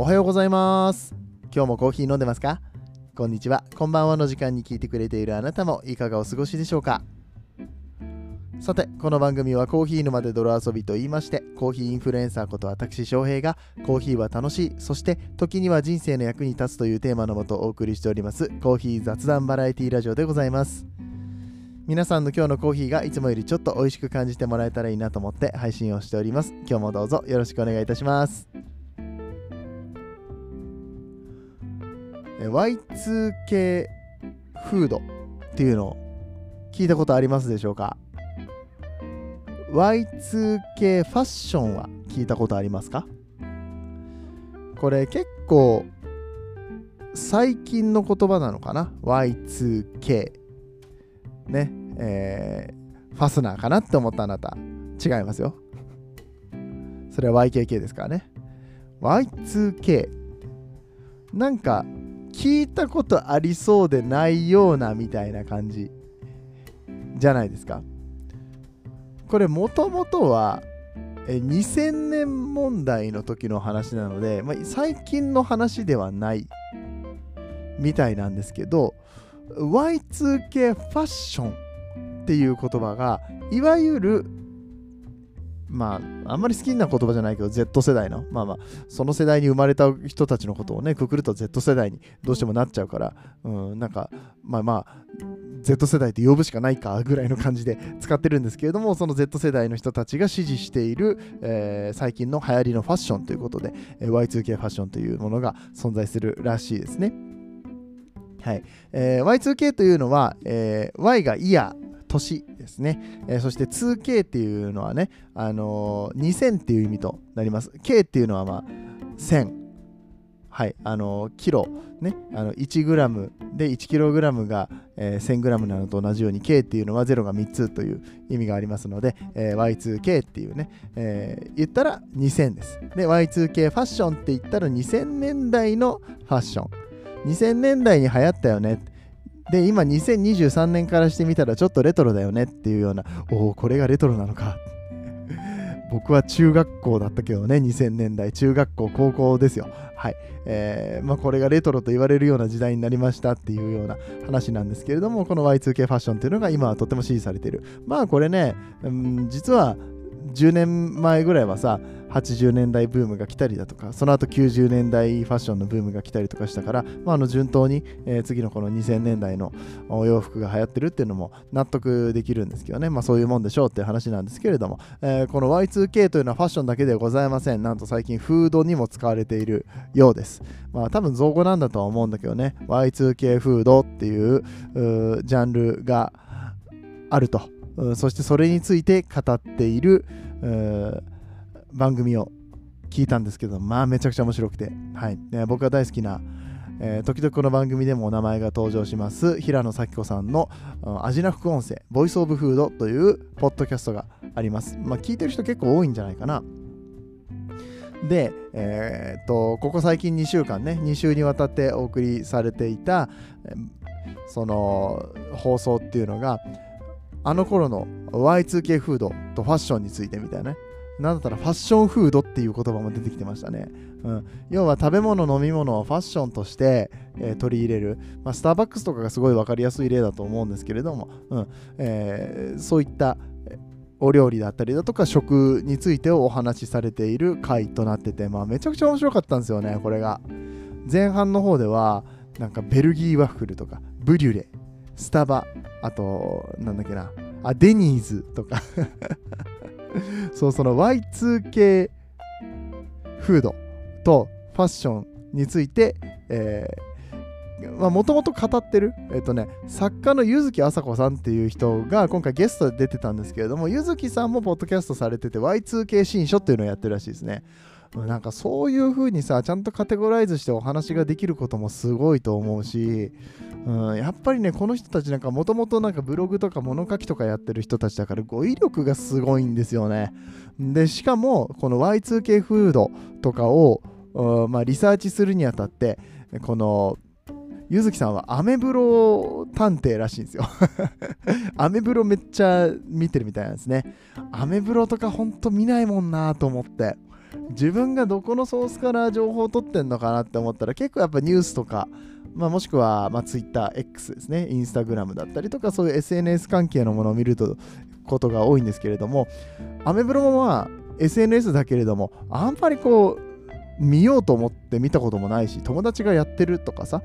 おはようございます。今日もコーヒー飲んでますか？こんにちは。こんばんはの時間に聞いてくれているあなたもいかがお過ごしでしょうか？さてこの番組はコーヒー沼で泥遊びと言いましてコーヒーインフルエンサーこと私翔平がコーヒーは楽しいそして時には人生の役に立つというテーマのもとお送りしておりますコーヒー雑談バラエティラジオでございます。皆さんの今日のコーヒーがいつもよりちょっと美味しく感じてもらえたらいいなと思って配信をしております。今日もどうぞよろしくお願いいたします。Y2K フードっていうのを聞いたことありますでしょうか？Y2K ファッションは聞いたことありますか？これ結構最近の言葉なのかな ?Y2K ね。えー、ファスナーかなって思ったあなた。違いますよ。それは YKK ですからね。Y2K なんか聞いたことありそうでないようなみたいな感じ。じゃないですか。これもともとは2000年問題の時の話なので、まあ、最近の話ではないみたいなんですけど Y2K ファッションっていう言葉がいわゆるまあ、あんまり好きな言葉じゃないけど、Z 世代の、まあまあ、その世代に生まれた人たちのことをね、くくると Z 世代にどうしてもなっちゃうから、うん、なんか、まあまあ、Z 世代って呼ぶしかないかぐらいの感じで 使ってるんですけれども、その Z 世代の人たちが支持している、えー、最近の流行りのファッションということで、Y2K ファッションというものが存在するらしいですね。はい。えー、Y2K というのは、えー、Y がイヤー、年。ですね、えー、そして 2K っていうのはね、あのー、2000っていう意味となります。K っていうのはまあ1000はい。あの、キロ。ね。あの 1g で 1kg が、えー、1000g なのと同じように K っていうのは0が3つという意味がありますので、えー、Y2K っていうね、えー、言ったら2000です。で Y2K ファッションって言ったら2000年代のファッション。2000年代に流行ったよね。で今2023年からしてみたらちょっとレトロだよねっていうようなおおこれがレトロなのか。僕は中学校だったけどね2000年代。中学校高校ですよ。はい。えー、まあ、これがレトロと言われるような時代になりましたっていうような話なんですけれどもこの Y2K ファッションっていうのが今はとても支持されている。まあこれね、うん、実は10年前ぐらいはさ80年代ブームが来たりだとかその後90年代ファッションのブームが来たりとかしたから、まあ、あの順当に、えー、次のこの2000年代のお洋服が流行ってるっていうのも納得できるんですけどね、まあ、そういうもんでしょうっていう話なんですけれども、えー、この Y2K というのはファッションだけではございません。なんと最近フードにも使われているようです。まあ多分造語なんだとは思うんだけどね。Y2K フードっていうジャンルがあると。そしてそれについて語っている番組を聞いたんですけど、まあめちゃくちゃ面白くて、はいね、僕が大好きな、えー、時々この番組でもお名前が登場します平野咲子さんの味な副音声、ボイスオブフードというポッドキャストがあります。まあ聞いてる人結構多いんじゃないかな。で、えー、っと、ここ最近2週間ね、2週にわたってお送りされていた、その放送っていうのが、あの頃の Y2K フードとファッションについてみたいなね。なんだったらファッションフードっていう言葉も出てきてましたね。うん、要は食べ物、飲み物をファッションとして、えー、取り入れる、まあ、スターバックスとかがすごい分かりやすい例だと思うんですけれども、うん。えー、そういったお料理だったりだとか食についてをお話しされている回となってて、まあ、めちゃくちゃ面白かったんですよね、これが。前半の方では、なんかベルギーワッフルとか、ブリュレ、スタバ、あと、なんだっけな、あ、デニーズとか そう、その Y2K フードとファッションについて、えー、もともと語ってる、えっ、とね、作家の柚木麻子さんっていう人が今回ゲストで出てたんですけれども、柚木さんもポッドキャストされてて Y2K 新書っていうのをやってるらしいですね。なんかそういう風にさちゃんとカテゴライズしてお話ができることもすごいと思うし、うん、やっぱりねこの人たちなんかもともとなんかブログとか物書きとかやってる人たちだから語彙力がすごいんですよねでしかもこの Y2K フードとかを、まあ、リサーチするにあたってこのゆずきさんはアメブロ探偵らしいんですよ アメブロめっちゃ見てるみたいなんですね。アメブロとかほんと見ないもんなと思って。自分がどこのソースから情報を取ってんのかなって思ったら結構やっぱニュースとか、まあ、もしくは、ま、TwitterX ですね、Instagram だったりとかそういう SNS 関係のものを見るとことが多いんですけれども、アメブロもまあ SNS だけれども、あんまりこう、見ようと思って見たこともないし、友達がやってるとかさ、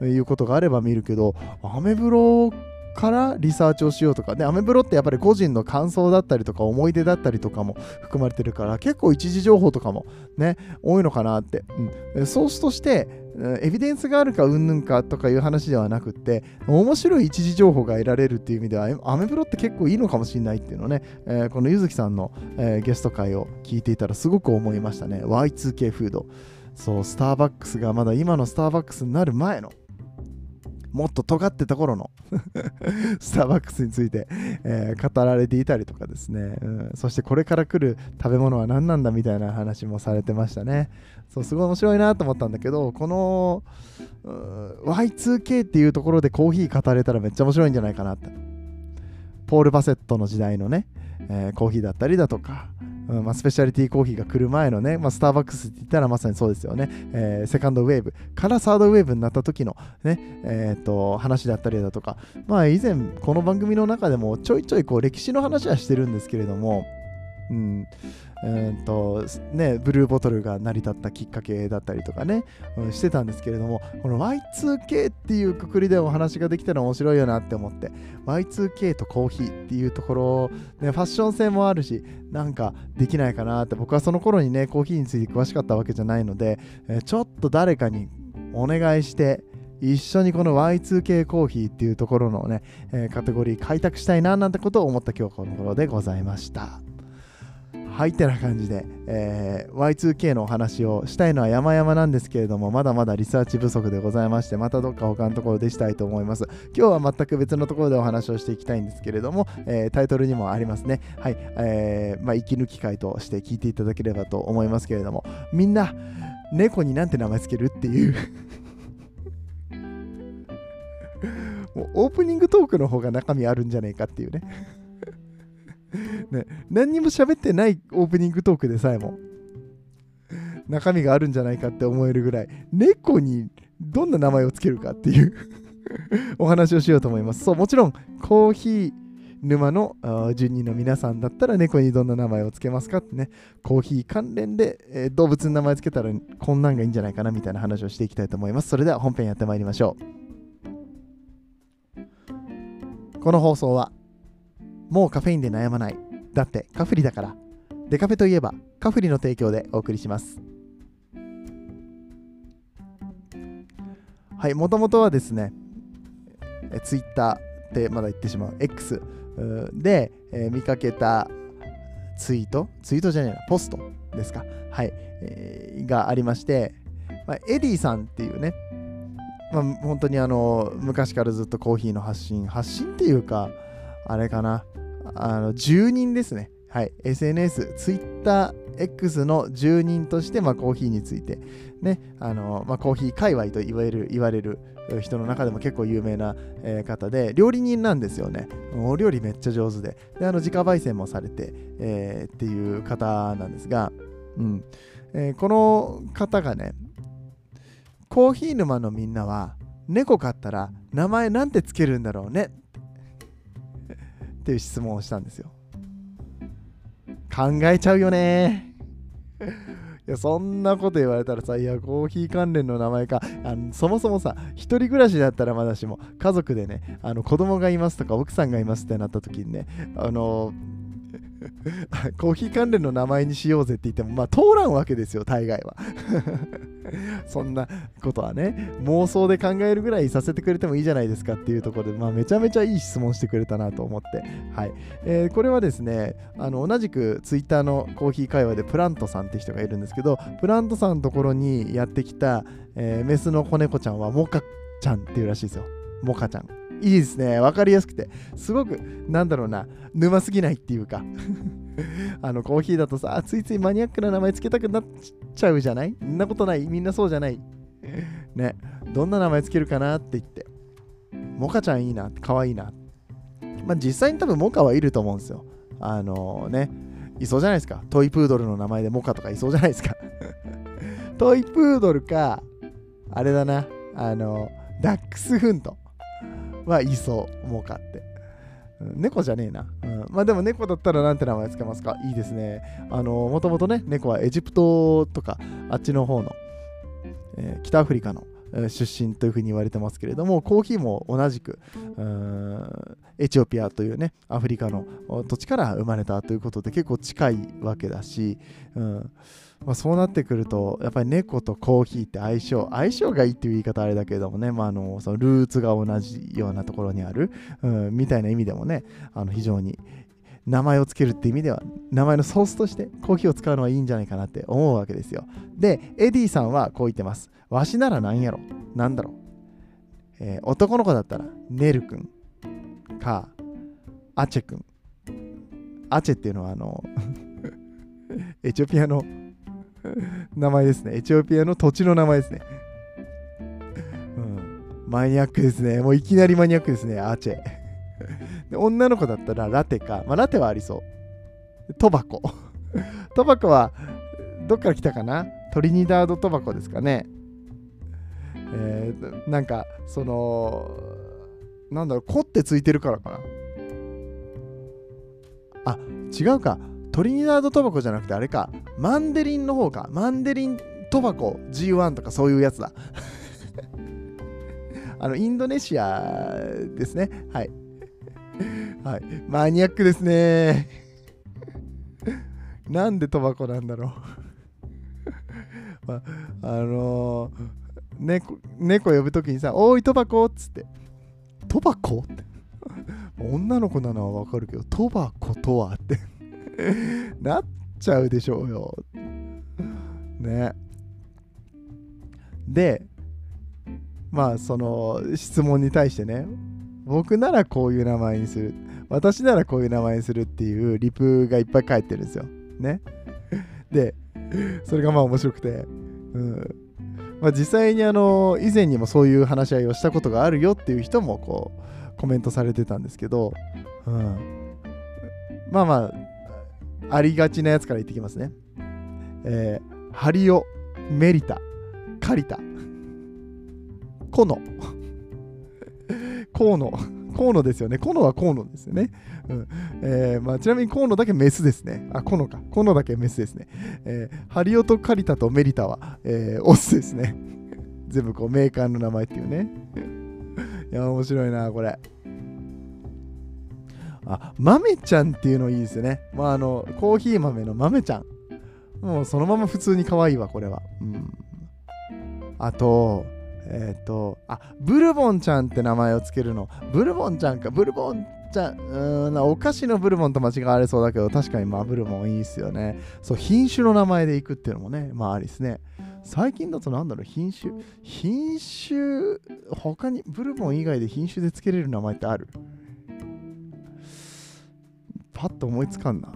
いうことがあれば見るけど、アメブロからリサーチをしようとか。ね、アメブロってやっぱり個人の感想だったりとか思い出だったりとかも含まれてるから結構一時情報とかもね、多いのかなって。うん、ソースとしてエビデンスがあるかうんぬんかとかいう話ではなくって面白い一時情報が得られるっていう意味ではアメブロって結構いいのかもしれないっていうのをね、えー、このゆずきさんの、えー、ゲスト会を聞いていたらすごく思いましたね。Y2K フード。そうスターバックスがまだ今のスターバックスになる前のもっと尖ってた頃の スターバックスについて、えー、語られていたりとかですね、うん、そしてこれから来る食べ物は何なんだみたいな話もされてましたね。そうすごい面白いなと思ったんだけどこの Y2K っていうところでコーヒー語れたらめっちゃ面白いんじゃないかなって。ポール・バセットの時代のね、えー、コーヒーだったりだとかうんまあ、スペシャリティコーヒーが来る前のね、まあ、スターバックスって言ったらまさにそうですよね、えー、セカンドウェーブ。からサードウェーブになった時のね、えー、と話だったりだとか、まあ以前この番組の中でもちょいちょいこう歴史の話はしてるんですけれども、うん、えーとね、ブルーボトルが成り立ったきっかけだったりとかね、うん、してたんですけれどもこの Y2K っていうくくりでお話ができたら面白いよなって思って Y2K とコーヒーっていうところ、ね、ファッション性もあるしなんかできないかなって僕はその頃にねコーヒーについて詳しかったわけじゃないので、えー、ちょっと誰かにお願いして一緒にこの Y2K コーヒーっていうところのね、えー、カテゴリー開拓したいななんてことを思った今日この頃でございました。はいってな感じで、えー、Y2K のお話をしたいのは山々なんですけれどもまだまだリサーチ不足でございましてまたどっか他のところでしたいと思います。今日は全く別のところでお話をしていきたいんですけれども、えー、タイトルにもありますね。はい、えー、まあ、息抜き会として聞いていただければと思いますけれどもみんな猫になんて名前つけるっていう。もうオープニングトークの方が中身あるんじゃねえかっていうね。ね、何にも喋ってないオープニングトークでさえも中身があるんじゃないかって思えるぐらい猫にどんな名前をつけるかっていう お話をしようと思います。そう、もちろんコーヒー沼の住人の皆さんだったら猫にどんな名前をつけますかってね、コーヒー関連で、えー、動物の名前つけたらこんなんがいいんじゃないかなみたいな話をしていきたいと思います。それでは本編やってまいりましょう。この放送はもうカフェインで悩まない。だってカフリだから。デカフェといえばカフリの提供でお送りします。はい、もともとはですね、ツイッターってまだ言ってしまう。X で、えー、見かけたツイート、ツイートじゃないな、ポストですか、はい、えー、がありまして、まあ、エディさんっていうね、まあ、本当にあの昔からずっとコーヒーの発信、発信っていうか、あれかな、あの住人ですね。はい、SNS、Twitter、X の住人として、まあ、コーヒーについて、ね、あのまあ、コーヒー界隈と言われる言われる人の中でも結構有名な、えー、方で、料理人なんですよね。お料理めっちゃ上手で、であの自家焙煎もされて、えー、っていう方なんですが、うん。えー、この方がね、コーヒー沼のみんなは、猫飼ったら名前なんてつけるんだろうね。っていう質問をしたんですよ。考えちゃうよねいやそんなこと言われたらさ、いや、コーヒー関連の名前か、あのそもそもさ、一人暮らしだったらまだしも、家族でね、あの子供がいますとか、奥さんがいますってなった時にね、あの コーヒー関連の名前にしようぜって言っても、まあ通らんわけですよ、大概は。そんなことはね、妄想で考えるぐらいさせてくれてもいいじゃないですかっていうところで、まあめちゃめちゃいい質問してくれたなと思って、はい。えー、これはですね、あの同じくツイッターのコーヒー会話でプラントさんって人がいるんですけど、プラントさんのところにやってきた、えー、メスの子猫ちゃんはモカちゃんっていうらしいですよ。モカちゃん。いいですね。わかりやすくて。すごく、なんだろうな、沼すぎないっていうか あの、コーヒーだとさ、ついついマニアックな名前つけたくなっちゃうじゃない？んなことない？みんなそうじゃない？ね。どんな名前つけるかなって言って。モカちゃんいいな、かわいいな。まあ実際に多分モカはいると思うんですよ。あのー、ね。いそうじゃないですか。トイプードルの名前でモカとかいそうじゃないですか。トイプードルか、あれだな、あの、ダックスフントはいそう、モカって。猫じゃねえな。うん、まあでも猫だったらなんて名前つけますか？いいですね。あの、もともとね、猫はエジプトとか、あっちの方の、えー、北アフリカの出身というふうに言われてますけれどもコーヒーも同じくエチオピアというねアフリカの土地から生まれたということで結構近いわけだし、うんまあ、そうなってくるとやっぱり猫とコーヒーって相性相性がいいっていう言い方あれだけれどもね、まあ、あのそのルーツが同じようなところにある、うん、みたいな意味でもねあの非常に名前を付けるって意味では名前のソースとしてコーヒーを使うのはいいんじゃないかなって思うわけですよ。でエディさんはこう言ってます。わしなら何やろ？なんだろう、えー、男の子だったらネル君かアチェ君アチェっていうのはあの エチオピアの名前ですねエチオピアの土地の名前ですねうんマニアックですねもういきなりマニアックですねアーチェで女の子だったらラテか、まあ、ラテはありそう。トバコ。トバコはどっから来たかな？トリニダード・トバコですかね。えー、なんか、その、なんだろう、コってついてるからかな。あ、違うか。トリニダード・トバコじゃなくてあれか。マンデリンの方か。マンデリン・トバコ G1 とかそういうやつだ。あの、インドネシアですね。はい。はい。マニアックですね。なんでトバコなんだろう まあ、あのー、猫、猫呼ぶときにさ、おい、トバコっつって。トバコって。女の子なのはわかるけど、トバコとはって なっちゃうでしょうよ。ね。で、まあ、その質問に対してね、僕ならこういう名前にする。私ならこういう名前にするっていうリプがいっぱい書いてるんですよ。ね。で、それがまあ面白くて、うんまあ、実際にあの以前にもそういう話し合いをしたことがあるよっていう人もこうコメントされてたんですけど、うん、まあまあありがちなやつから言ってきますね。えー、ハリオ、メリタ、カリタ、コノ。河野。河野ですよね。河野は河野ですよね。うんえーまあ、ちなみに河野だけメスですね。あ、河野か。河野だけメスですね。えー、ハリオとカリタとメリタは、えー、オスですね。全部こうメーカーの名前っていうね。いや、面白いな、これ。あ、豆ちゃんっていうのいいですよね。まあ、あの、コーヒー豆の豆ちゃん。もうそのまま普通に可愛いわ、これは。うん。あと、えっ、ー、と、あ、ブルボンちゃんって名前をつけるの。ブルボンちゃんか、ブルボンちゃん、うん、お菓子のブルボンと間違われそうだけど、確かにまあブルボンいいっすよね。そう、品種の名前でいくっていうのもね、まあありですね。最近だとなんだろう、品種。品種、他に、ブルボン以外で品種でつけれる名前ってある？パッと思いつかんな。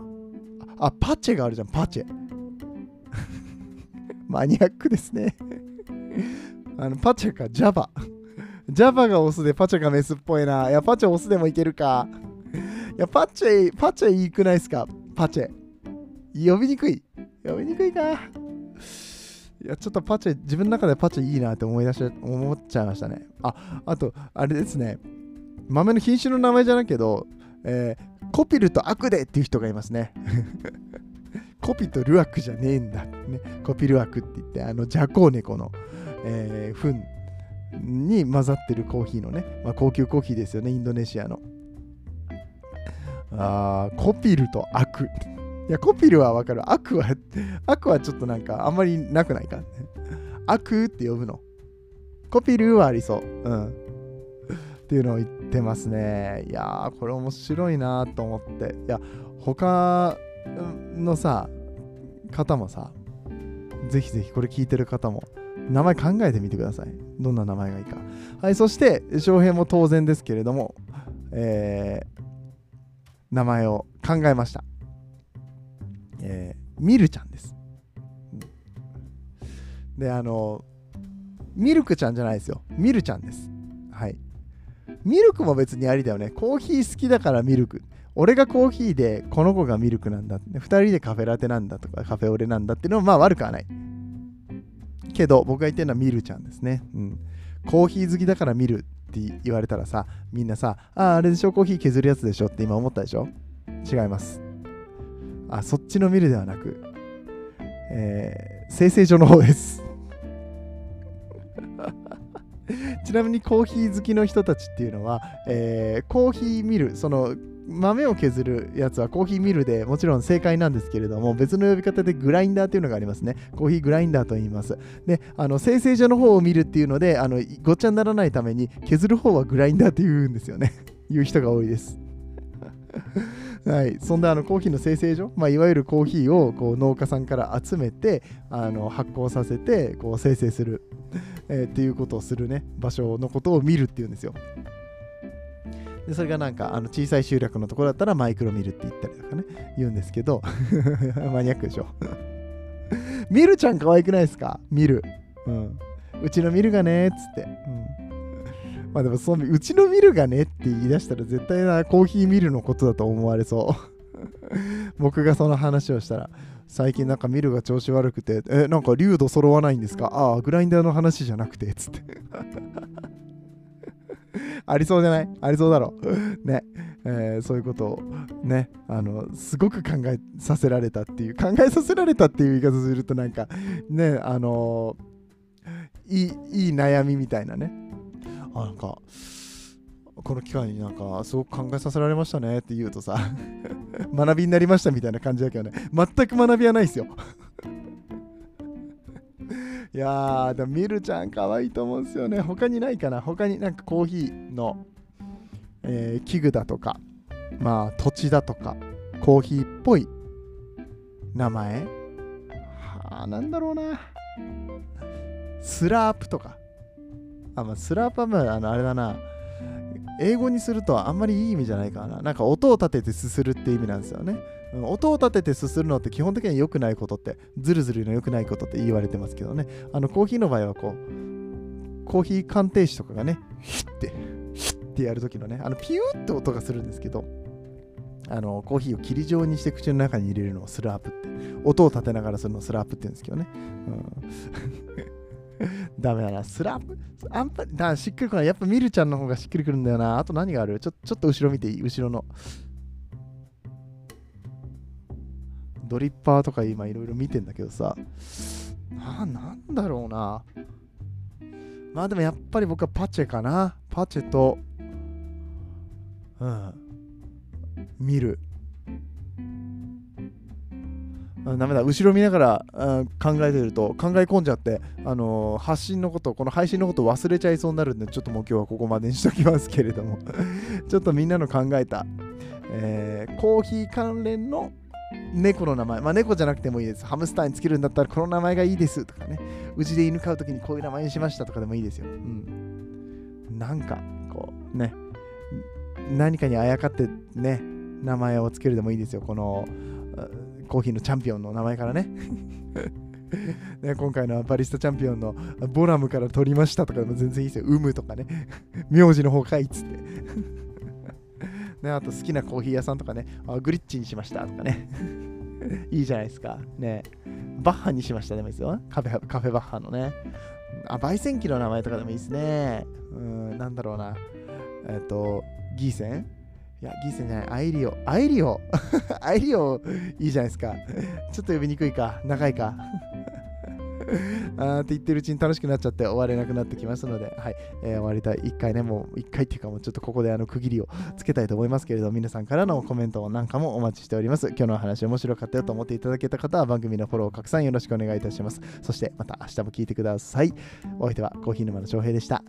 あ、パチェがあるじゃん、パチェ。マニアックですね あのパチェか、ジャバ。ジャバがオスでパチェがメスっぽいな。いや、パチェオスでもいけるか。いや、パチェ、パチェいいくないっすか？パチェ。呼びにくい。呼びにくいか。いや、ちょっとパチェ、自分の中でパチェいいなって思い出し、思っちゃいましたね。あ、あと、あれですね。豆の品種の名前じゃないけど、えー、コピルとアクデっていう人がいますね。コピとルアクじゃねえんだ。ね、コピルアクって言って、あの、ジャコウネコの、えー、糞に混ざってるコーヒーのね、まあ、高級コーヒーですよね、インドネシアの。あコピルとアク。いや、コピルはわかる。アクは、アクはちょっとなんかあんまりなくないか？アクって呼ぶの。コピルはありそう。うん。っていうのを言ってますね。いやー、これ面白いなと思って。いや、他のさ、方もさ、ぜひぜひこれ聞いてる方も、名前考えてみてください。どんな名前がいいか。はい、そして、翔平も当然ですけれども、えー、名前を考えました。えー、ミルちゃんです。で、あの、ミルクちゃんじゃないですよ。ミルちゃんです。はい。ミルクも別にありだよね。コーヒー好きだからミルク。俺がコーヒーでこの子がミルクなんだ2人でカフェラテなんだとかカフェオレなんだっていうのはまあ悪くはない。けど僕が言ってるのはミルちゃんですね、うん、コーヒー好きだからミルって言われたらさみんなさああれでしょ？コーヒー削るやつでしょって今思ったでしょ？違います。あそっちのミルではなく、えー、生成所の方です。ちなみにコーヒー好きの人たちっていうのは、えー、コーヒーミル、その豆を削るやつはコーヒーミルでもちろん正解なんですけれども別の呼び方でグラインダーというのがありますね。コーヒーグラインダーと言います。であの生成所の方を見るっていうのであのごっちゃにならないために削る方はグラインダーって言うんですよね。言う人が多いです。はい、そんであのコーヒーの生成所、まあ、いわゆるコーヒーをこう農家さんから集めてあの発酵させてこう生成する、えー、っていうことをするね。場所のことを見るっていうんですよ。でそれがなんかあの小さい集落のところだったらマイクロミルって言ったりとかね言うんですけど マニアックでしょ？ミルちゃん可愛くないですか？ミル、うん、うちのミルがねっつって、まあでもそのうちのミルがねって言い出したら絶対なコーヒーミルのことだと思われそう。僕がその話をしたら最近なんかミルが調子悪くてえなんか流度揃わないんですか？ああグラインダーの話じゃなくてつって。ありそうじゃない？ありそうだろ ね、えー、そういうことをねあのすごく考えさせられたっていう考えさせられたっていう言い方するとなんかねあのー、いいいい悩みみたいなね。あなんかこの機会になんかすごく考えさせられましたねって言うとさ 学びになりましたみたいな感じだけどね。全く学びはないですよ。いやーでもミルちゃん可愛いと思うんですよね。他にないかな。他になんかコーヒーの、えー、器具だとかまあ土地だとかコーヒーっぽい名前？はあなんだろうな。スラープとか。あ、まあ、スラープはまあ、の、あれだな。英語にするとあんまりいい意味じゃないかな。なんか音を立ててすするって意味なんですよね。音を立ててすするのって基本的には良くないことって、ズルズルの良くないことって言われてますけどね。あのコーヒーの場合はこう、コーヒー鑑定士とかがね、ヒッて、ヒッてやるときのね、あのピューって音がするんですけど、あのコーヒーを霧状にして口の中に入れるのをスラープって、音を立てながらするのをスラープって言うんですけどね。うん ダメだな。スラップあんぱだしっくりこない。やっぱミルちゃんの方がしっくりくるんだよな。あと何がある？ちょちょっと後ろ見ていい？後ろの。ドリッパーとか今いろいろ見てんだけどさ。な、なんだろうな。まあでもやっぱり僕はパチェかな。パチェと、うん。見る。ダメだ。後ろ見ながら考えてると考え込んじゃって、あのー、発信のことこの配信のこと忘れちゃいそうになるんでちょっともう今日はここまでにしときますけれども。ちょっとみんなの考えた、えー、コーヒー関連の猫の名前。まあ猫じゃなくてもいいです。ハムスターにつけるんだったらこの名前がいいです。とかね。うちで犬飼う時にこういう名前にしましたとかでもいいですよ、うん、なんかこうね。何かにあやかってね。名前をつけるでもいいですよ。このコーヒーのチャンピオンの名前からね ね、今回のバリスタチャンピオンのボラムから取りましたとかでも全然いいですよ。ウムとかね。名字の方かいっつって。ね、あと好きなコーヒー屋さんとかね、あグリッチにしましたとかね。いいじゃないですか。ね。バッハにしましたでもいいですよ。カフェカフェバッハのね。あ、焙煎機の名前とかでもいいですね。うん、なんだろうな。えっ、と、ギーセン？いや、ギーセンじゃない、アイリオ。アイリオ？アイリオ、いいじゃないですか。ちょっと呼びにくいか、長いか？あーって言ってるうちに楽しくなっちゃって終われなくなってきますので、はい、えー、終わりたい。1回ね、もう1回っていうか、もうちょっとここであの区切りをつけたいと思いますけれど、皆さんからのコメントなんかもお待ちしております。今日の話面白かったよと思っていただけた方は番組のフォロー拡散よろしくお願いいたします。そしてまた明日も聞いてください。お相手はコーヒー沼の翔平でした。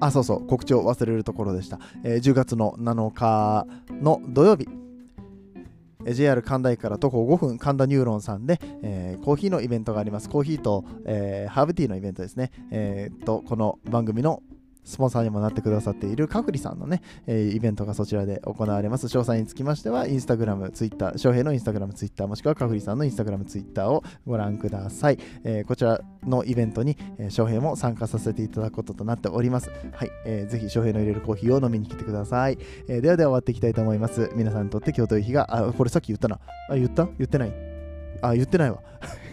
あ、そうそう、告知を忘れるところでした。えー、10月の7日の土曜日、JR 神田駅から徒歩5分、神田ニューロンさんで、えー、コーヒーのイベントがあります。コーヒーと、えー、ハーブティーのイベントですね。えー、と、この番組のスポンサーにもなってくださっているかくりさんのね、えーイベントがそちらで行われます。詳細につきましては、インスタグラム、ツイッター、翔平のインスタグラム、ツイッター、もしくはかくりさんのインスタグラム、ツイッターをご覧ください。えーこちらのイベントに、えー翔平も参加させていただくこととなっております。はい、えーぜひ翔平の入れるコーヒーを飲みに来てください。えーではでは終わっていきたいと思います。皆さんにとって今日という日が、あ、これさっき言ったな。あ、言った？言ってないあ、言ってないわ。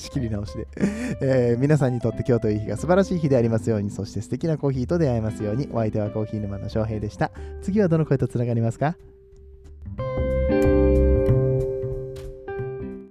仕切り直しで、えー皆さんにとって今日という日が素晴らしい日でありますように、そして素敵なコーヒーと出会えますように、お相手はコーヒー沼の翔平でした。次はどの声とつながりますか？